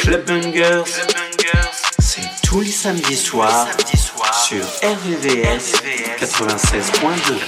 Club Bangers, c'est tous les samedis soirs sur RVVS 96.2.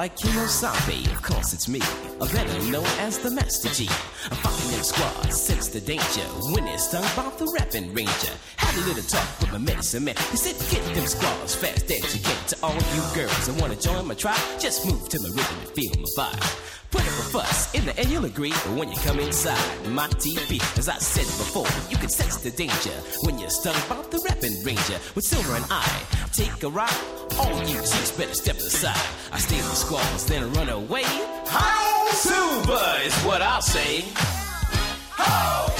Like Kimosabe, of course it's me, a better known as the Master Gee. I'm fucking them squads, sense the danger. When it's stung by the rapping ranger. Had a little talk with my medicine man. He said, get them squads fast as you can. To all you girls that wanna join my tribe, just move to my rhythm and feel my vibe. Put up a fuss, in the end you'll agree. But when you come inside my TV, as I said before, you can sense the danger when you're stung by the rapping ranger. With Silver and I, take a ride. All you chicks better step aside. I steal the squalls, then run away. How Silver is what I'll say. Ho!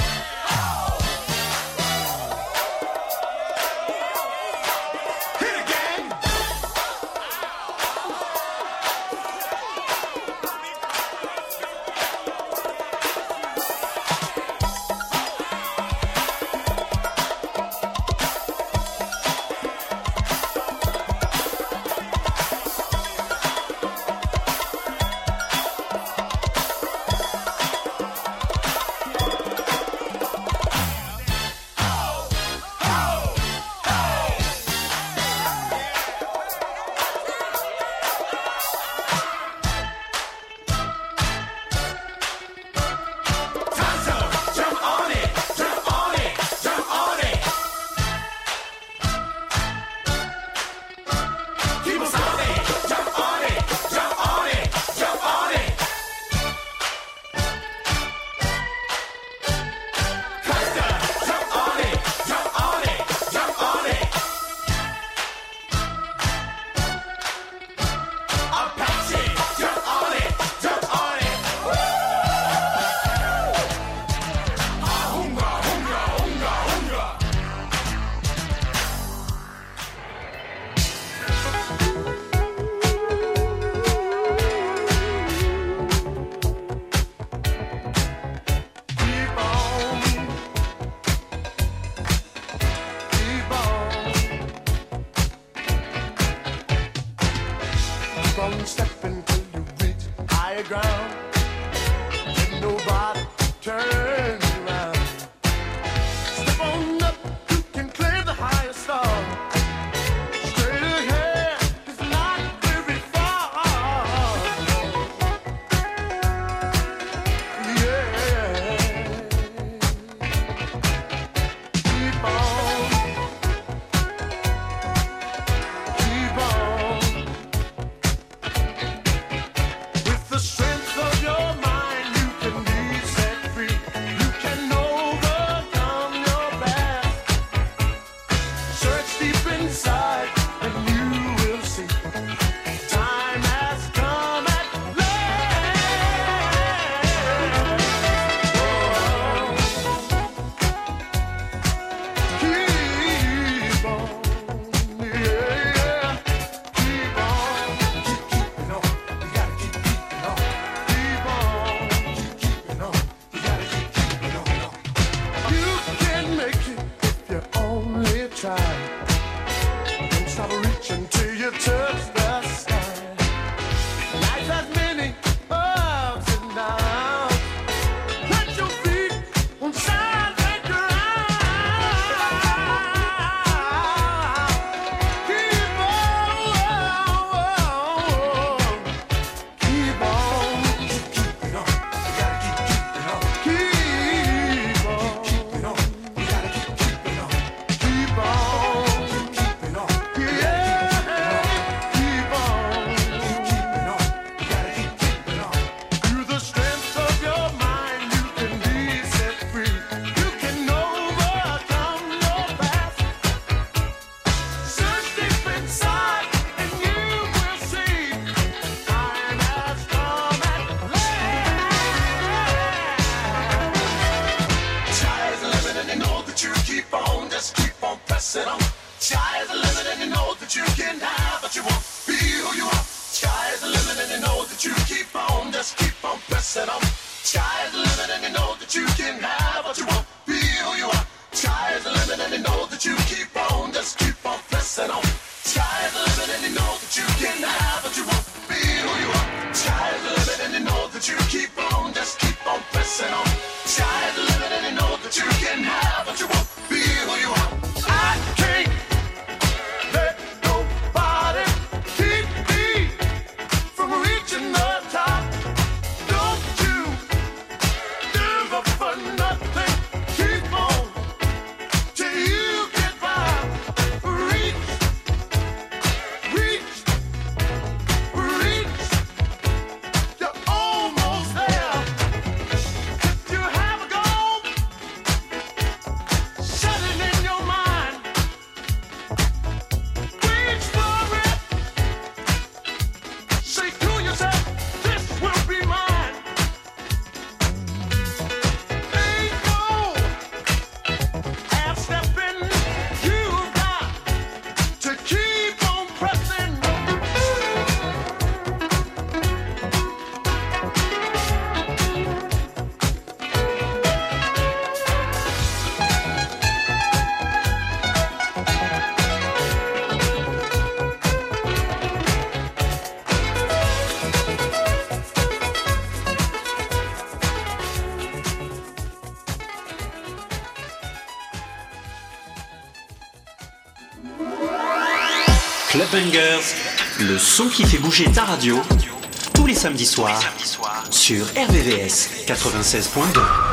Bangers, le son qui fait bouger ta radio, tous les samedis soirs, sur RVVS 96.2.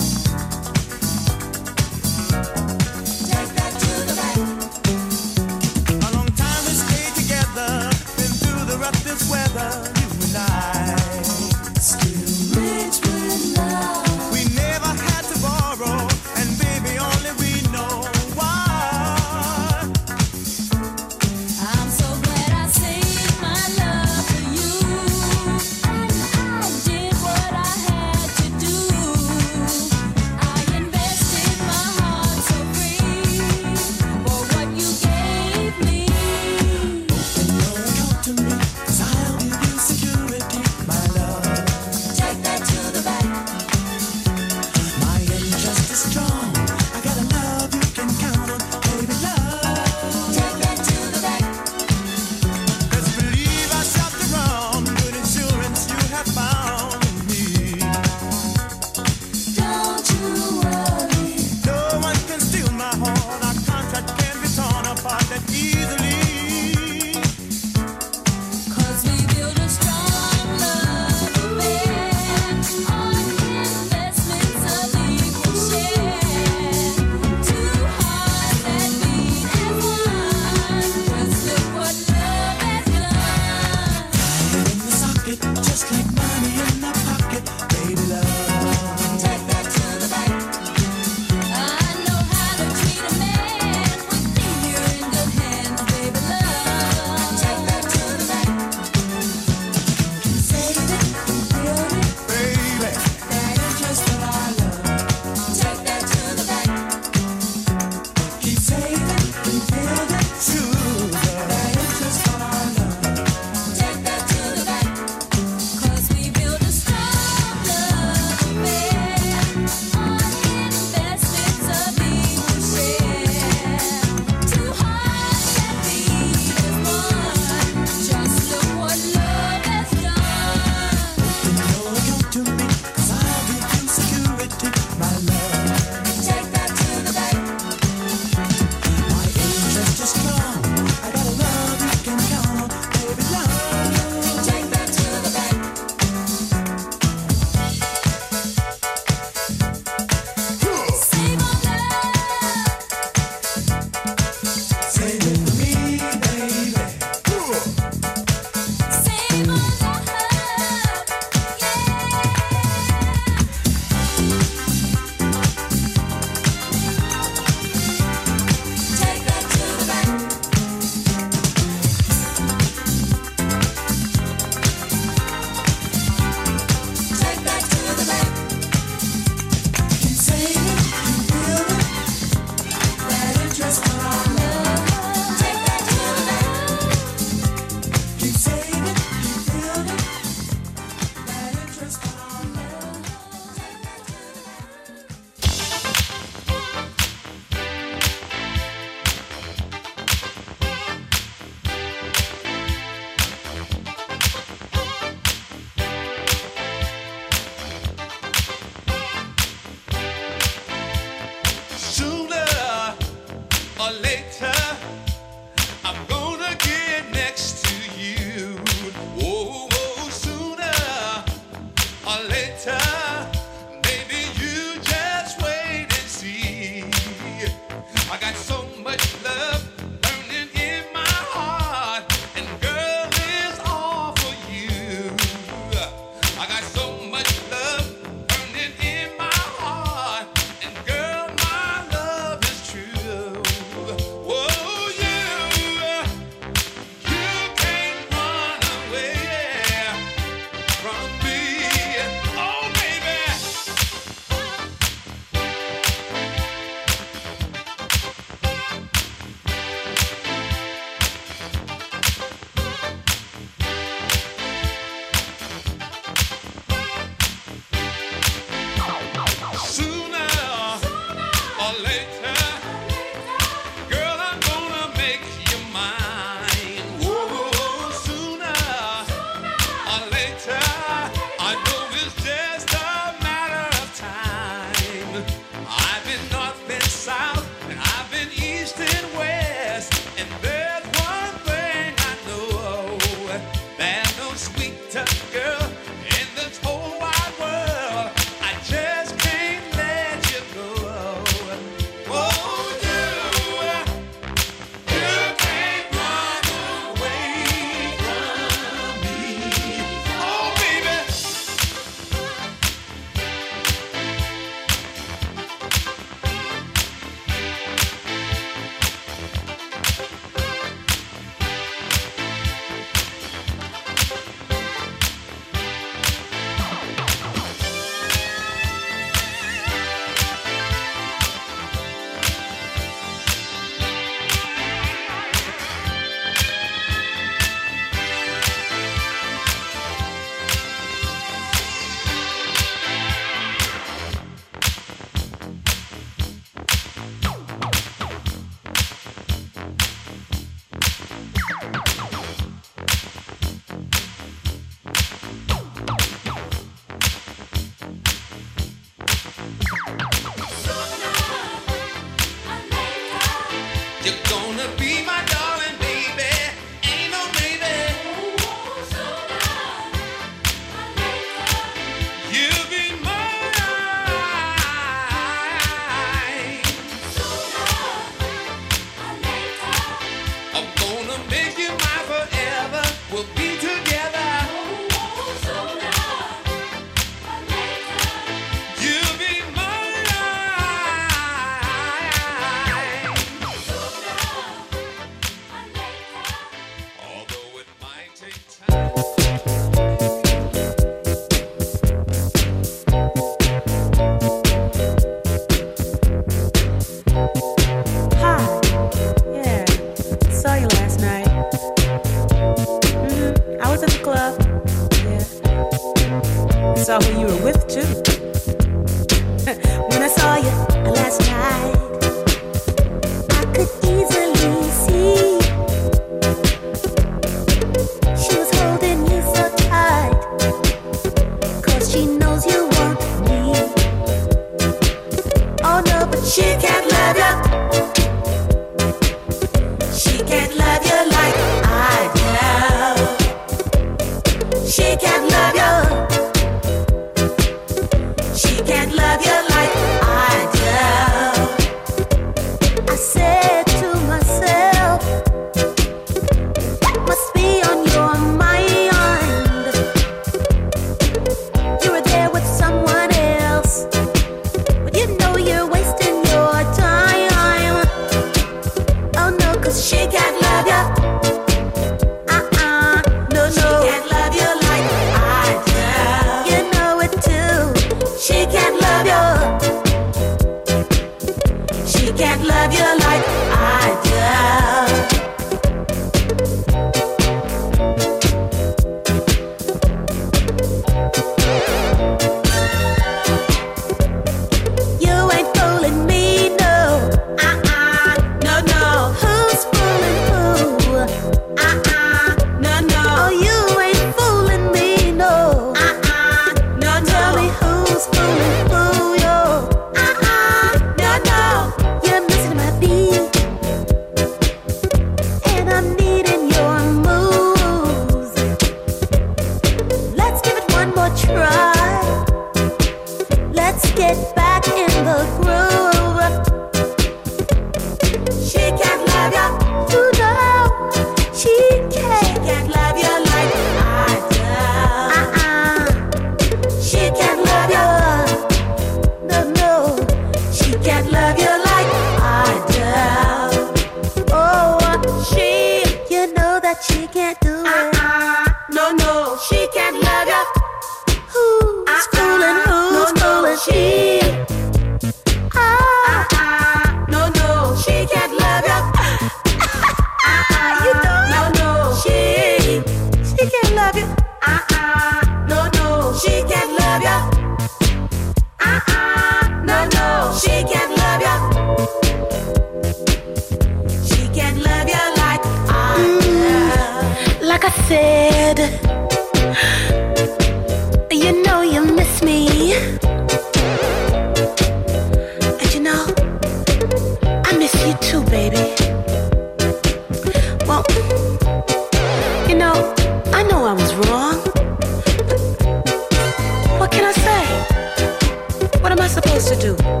to do.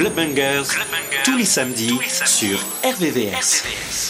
Club Bangers, Club Bangers tous, les samedis, sur RVVS.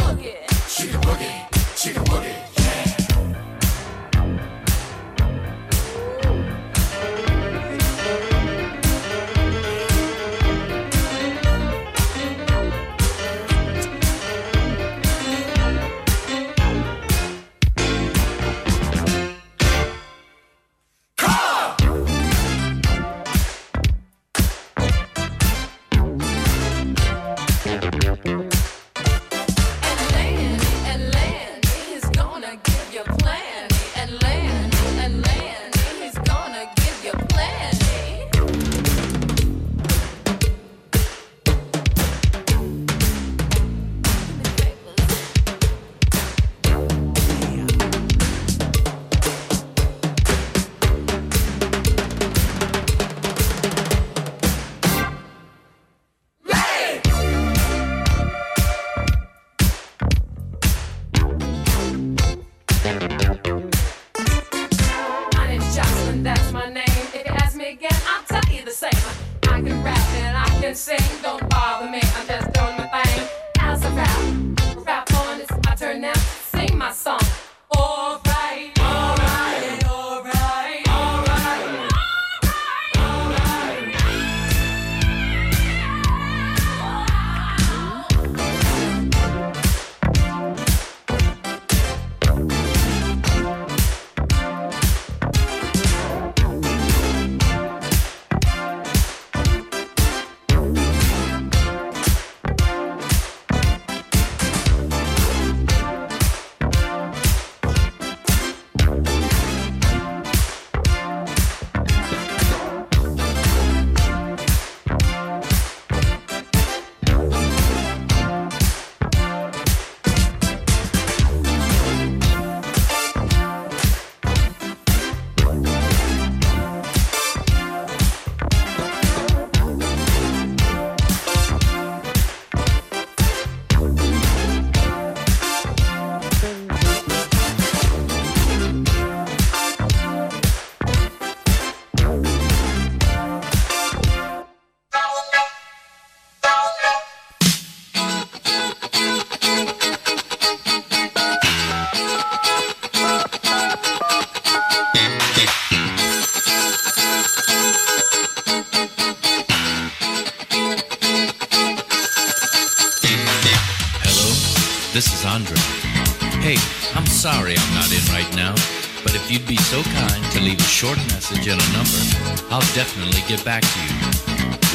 definitely get back to you.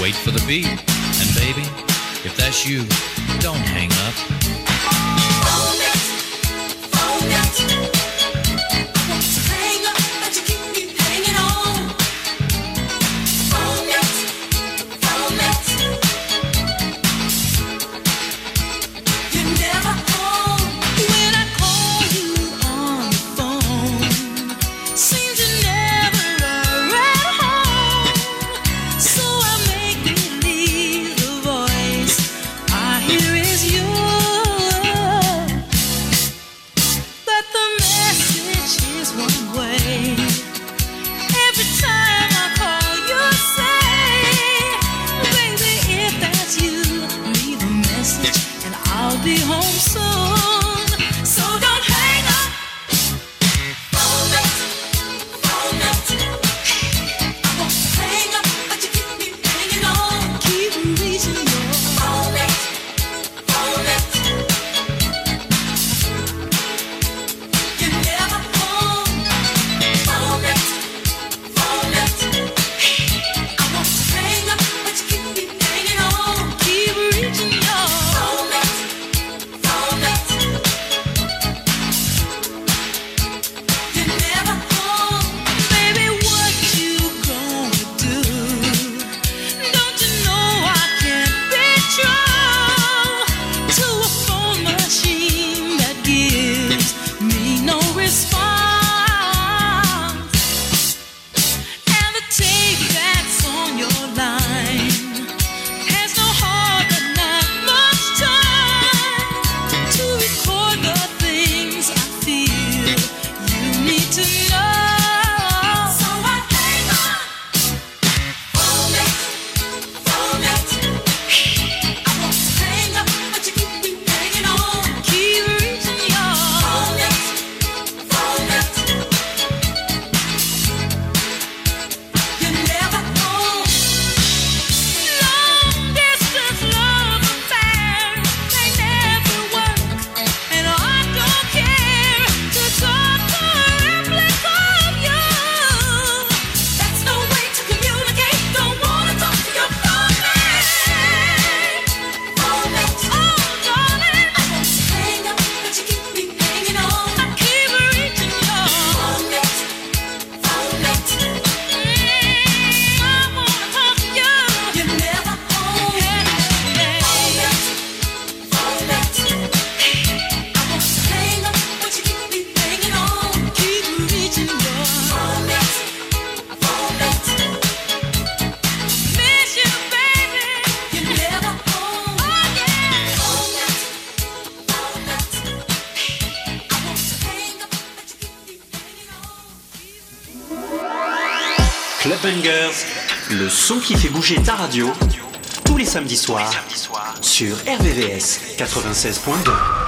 Wait for the beat. And baby, if that's you, bouger ta radio, tous les samedis soirs sur RVVS 96.2.